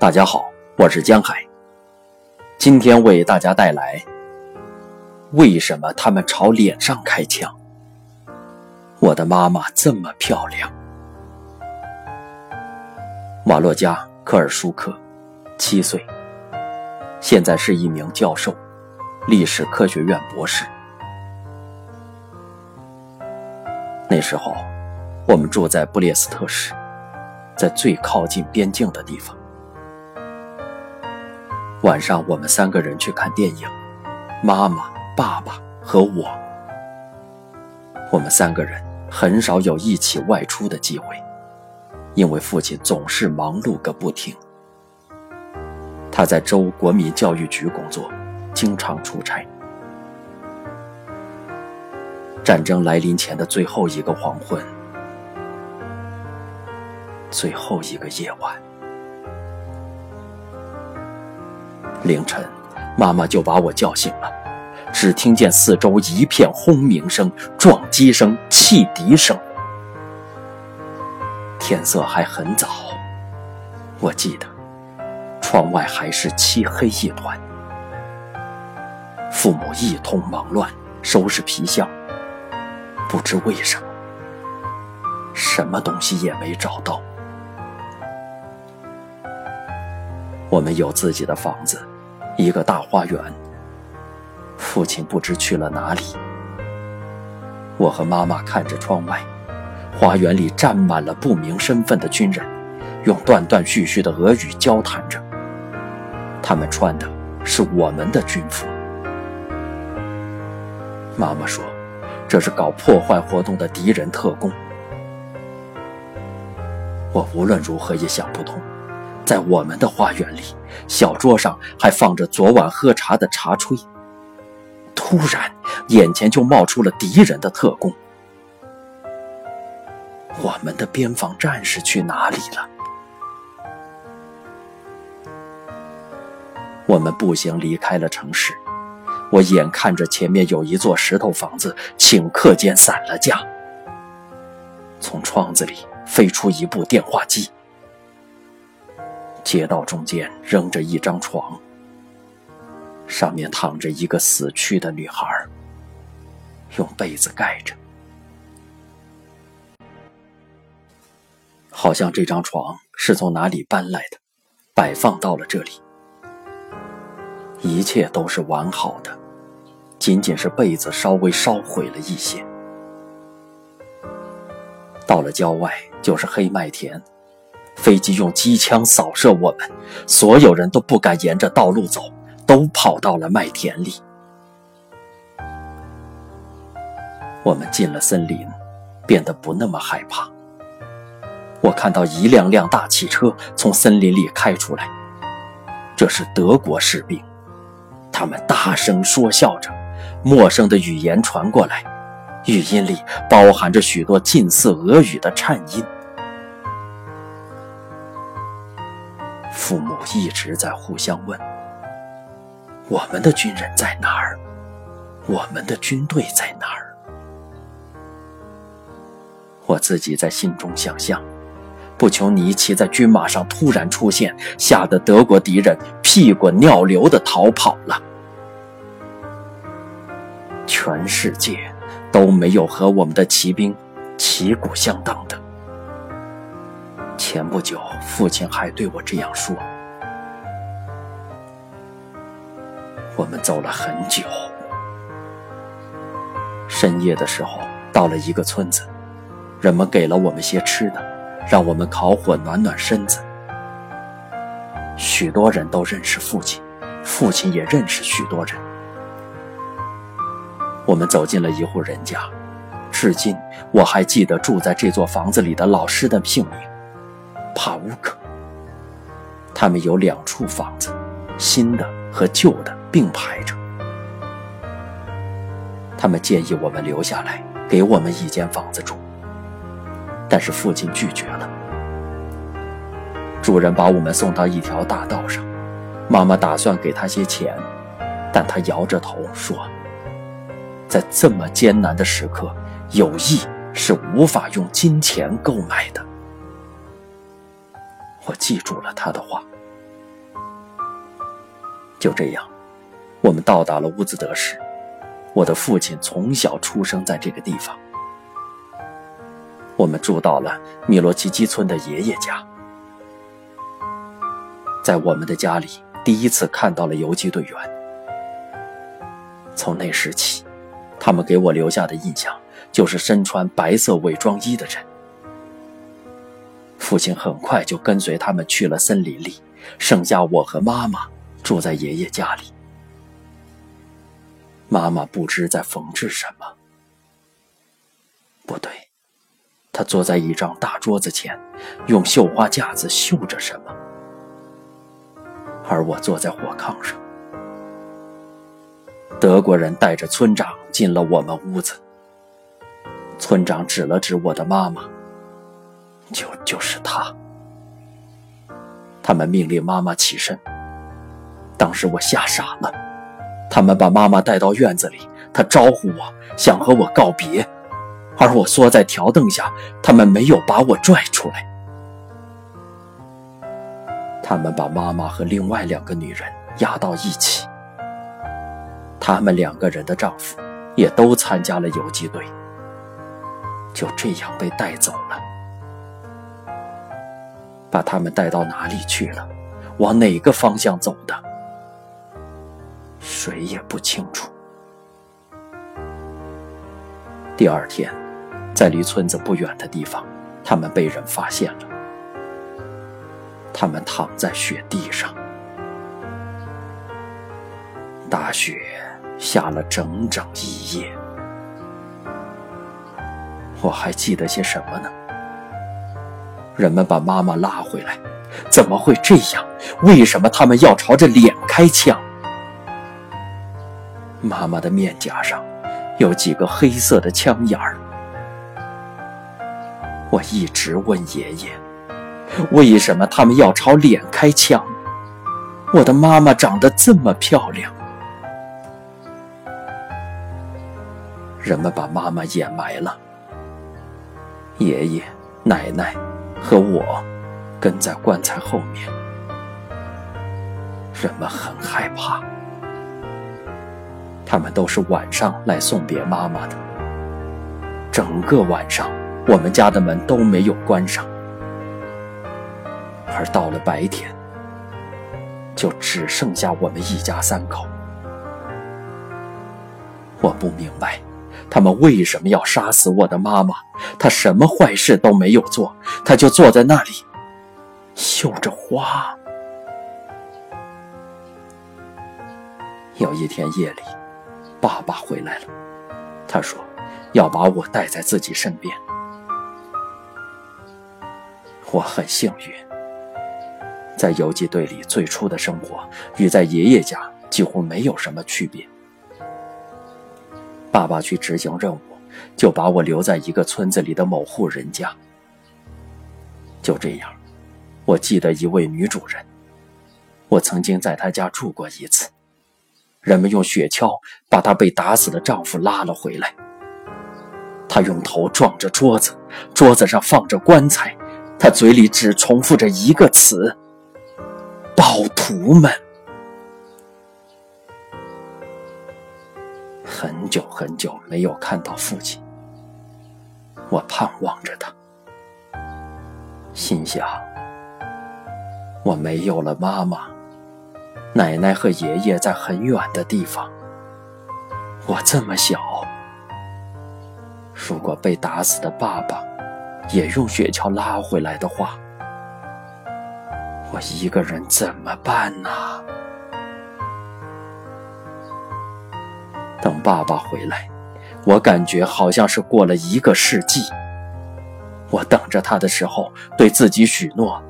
大家好，我是江海。今天为大家带来：为什么他们朝脸上开枪？我的妈妈这么漂亮。瓦洛加·科尔舒克，七岁，现在是一名教授，历史科学院博士。那时候，我们住在布列斯特市，在最靠近边境的地方。晚上，我们三个人去看电影，妈妈、爸爸和我。我们三个人很少有一起外出的机会，因为父亲总是忙碌个不停。他在州国民教育局工作，经常出差。战争来临前的最后一个黄昏，最后一个夜晚。凌晨，妈妈就把我叫醒了，只听见四周一片轰鸣声、撞击声、汽笛声。天色还很早，我记得，窗外还是漆黑一团。父母一通忙乱，收拾皮箱。不知为什么，什么东西也没找到。我们有自己的房子。一个大花园，父亲不知去了哪里。我和妈妈看着窗外，花园里站满了不明身份的军人，用断断续续的俄语交谈着。他们穿的是我们的军服。妈妈说，这是搞破坏活动的敌人特工。我无论如何也想不通。在我们的花园里，小桌上还放着昨晚喝茶的茶炊。突然，眼前就冒出了敌人的特工。我们的边防战士去哪里了？我们步行离开了城市。我眼看着前面有一座石头房子，顷刻间散了架。从窗子里飞出一部电话机。街道中间扔着一张床，上面躺着一个死去的女孩，用被子盖着，好像这张床是从哪里搬来的，摆放到了这里。一切都是完好的，仅仅是被子稍微烧毁了一些。到了郊外，就是黑麦田。飞机用机枪扫射我们，所有人都不敢沿着道路走，都跑到了麦田里。我们进了森林，变得不那么害怕。我看到一辆辆大汽车从森林里开出来，这是德国士兵，他们大声说笑着，陌生的语言传过来，语音里包含着许多近似俄语的颤音。父母一直在互相问：“我们的军人在哪儿？我们的军队在哪儿？”我自己在心中想象，布琼尼骑在军马上突然出现，吓得德国敌人屁滚尿流的逃跑了。全世界都没有和我们的骑兵旗鼓相当的。前不久，父亲还对我这样说。我们走了很久，深夜的时候到了一个村子，人们给了我们些吃的，让我们烤火暖暖身子。许多人都认识父亲，父亲也认识许多人。我们走进了一户人家，至今我还记得住在这座房子里的老师的姓名。帕乌克。他们有两处房子，新的和旧的并排着。他们建议我们留下来，给我们一间房子住，但是父亲拒绝了。主人把我们送到一条大道上，妈妈打算给他些钱，但他摇着头说：“在这么艰难的时刻，友谊是无法用金钱购买的。”我记住了他的话，就这样，我们到达了乌兹德市。我的父亲从小出生在这个地方。我们住到了米罗奇基村的爷爷家。在我们的家里，第一次看到了游击队员。从那时起，他们给我留下的印象就是身穿白色伪装衣的人。父亲很快就跟随他们去了森林里，剩下我和妈妈住在爷爷家里。妈妈不知在缝制什么，不对，她坐在一张大桌子前，用绣花架子绣着什么，而我坐在火炕上。德国人带着村长进了我们屋子，村长指了指我的妈妈，就就是他。他们命令妈妈起身，当时我吓傻了。他们把妈妈带到院子里，她招呼我，想和我告别，而我缩在条凳下，他们没有把我拽出来。他们把妈妈和另外两个女人押到一起，他们两个人的丈夫也都参加了游击队，就这样被带走了。把他们带到哪里去了？往哪个方向走的？谁也不清楚。第二天，在离村子不远的地方，他们被人发现了。他们躺在雪地上，大雪下了整整一夜。我还记得些什么呢？人们把妈妈拉回来，怎么会这样？为什么他们要朝着脸开枪？妈妈的面颊上有几个黑色的枪眼儿。我一直问爷爷，为什么他们要朝脸开枪？我的妈妈长得这么漂亮。人们把妈妈掩埋了，爷爷、奶奶和我跟在棺材后面。人们很害怕。他们都是晚上来送别妈妈的。整个晚上，我们家的门都没有关上，而到了白天，就只剩下我们一家三口。我不明白，他们为什么要杀死我的妈妈？她什么坏事都没有做，她就坐在那里，绣着花。有一天夜里。爸爸回来了，他说要把我带在自己身边。我很幸运，在游击队里最初的生活与在爷爷家几乎没有什么区别。爸爸去执行任务，就把我留在一个村子里的某户人家。就这样，我记得一位女主人，我曾经在她家住过一次。人们用雪橇把她被打死的丈夫拉了回来。她用头撞着桌子，桌子上放着棺材，她嘴里只重复着一个词：“暴徒们。”很久很久没有看到父亲，我盼望着他，心想：我没有了妈妈。奶奶和爷爷在很远的地方。我这么小，如果被打死的爸爸也用雪橇拉回来的话，我一个人怎么办呢？等爸爸回来，我感觉好像是过了一个世纪。我等着他的时候，对自己许诺。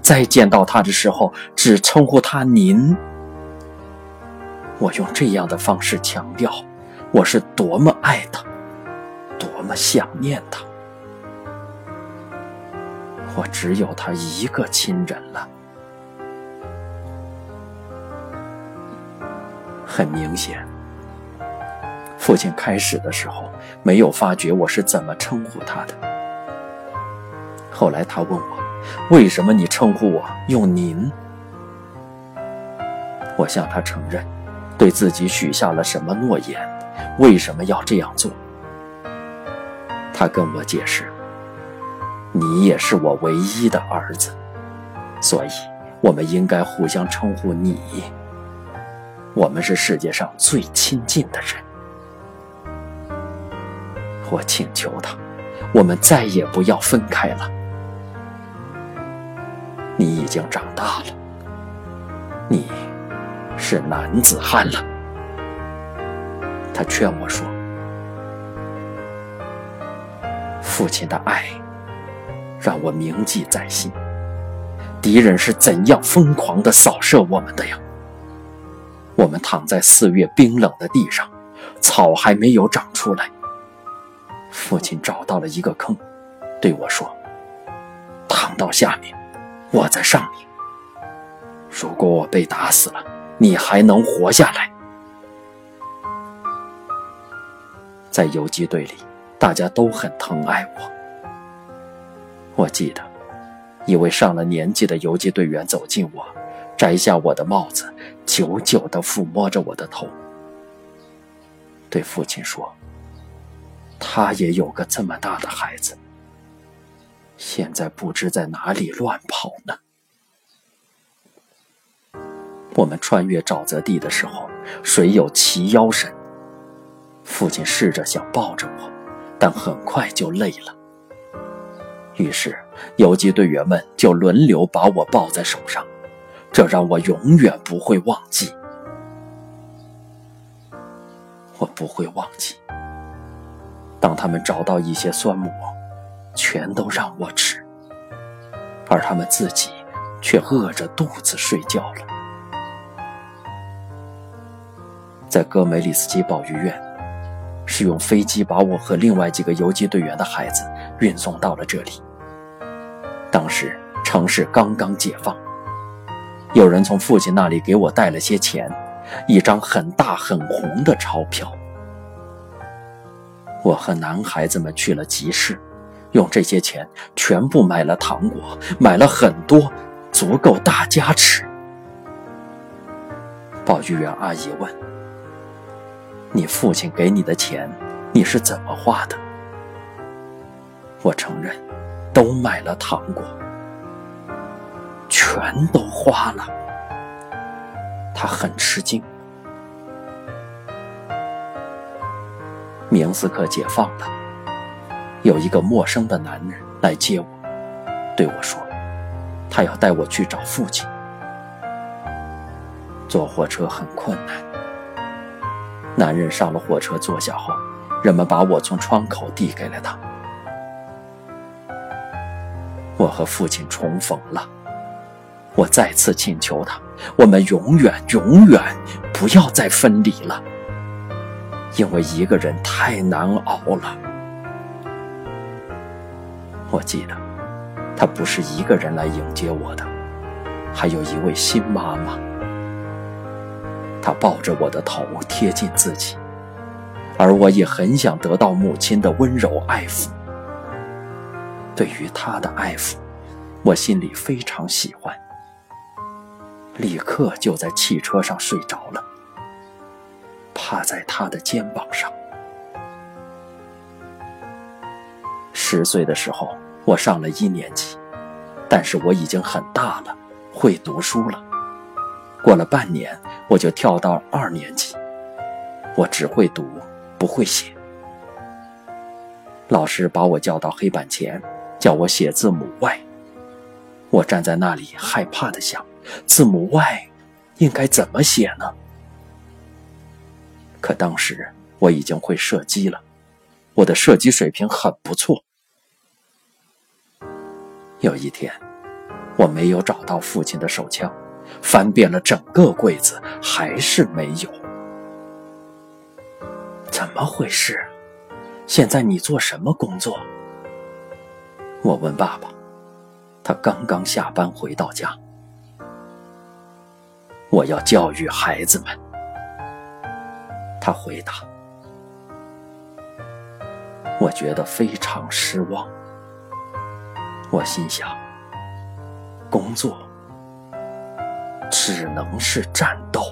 再见到他的时候，只称呼他“您”。我用这样的方式强调，我是多么爱他，多么想念他。我只有他一个亲人了。很明显，父亲开始的时候没有发觉我是怎么称呼他的。后来他问我。为什么你称呼我用您？我向他承认，对自己许下了什么诺言，为什么要这样做。他跟我解释：“你也是我唯一的儿子，所以我们应该互相称呼你。我们是世界上最亲近的人。”我请求他，我们再也不要分开了。你已经长大了，你是男子汉了。他劝我说。父亲的爱让我铭记在心，敌人是怎样疯狂地扫射我们的呀！我们躺在四月冰冷的地上，草还没有长出来。父亲找到了一个坑，对我说：“躺到下面，我在上面。如果我被打死了，你还能活下来。”在游击队里。大家都很疼爱我。我记得，一位上了年纪的游击队员走近我，摘下我的帽子，久久地抚摸着我的头，对父亲说：“他也有个这么大的孩子，现在不知在哪里乱跑呢。”我们穿越沼泽地的时候，水有齐腰深。父亲试着想抱着我。但很快就累了，于是游击队员们就轮流把我抱在手上，这让我永远不会忘记。我不会忘记，当他们找到一些酸蘑，全都让我吃，而他们自己却饿着肚子睡觉了。在戈梅里斯基保育院。是用飞机把我和另外几个游击队员的孩子运送到了这里。当时城市刚刚解放，有人从父亲那里给我带了些钱，一张很大很红的钞票。我和男孩子们去了集市，用这些钱全部买了糖果，买了很多，足够大家吃。保育员阿姨问。你父亲给你的钱，你是怎么花的？我承认，都买了糖果，全都花了。他很吃惊。明斯克解放了，有一个陌生的男人来接我，对我说，他要带我去找父亲。坐火车很困难。男人上了火车，坐下后，人们把我从窗口递给了他。我和父亲重逢了，我再次请求他：我们永远、永远不要再分离了，因为一个人太难熬了。我记得，他不是一个人来迎接我的，还有一位新妈妈。他抱着我的头贴近自己，而我也很想得到母亲的温柔爱抚。对于他的爱抚，我心里非常喜欢，立刻就在汽车上睡着了，趴在他的肩膀上。十岁的时候，我上了一年级，但是我已经很大了，会读书了。过了半年。我就跳到二年级，我只会读，不会写。老师把我叫到黑板前，叫我写字母 Y。我站在那里，害怕的想：字母 Y 应该怎么写呢？可当时我已经会射击了，我的射击水平很不错。有一天，我没有找到父亲的手枪。翻遍了整个柜子，还是没有。怎么回事？现在你做什么工作？我问爸爸。他刚刚下班回到家。我要教育孩子们。他回答。我觉得非常失望。我心想，工作。只能是战斗。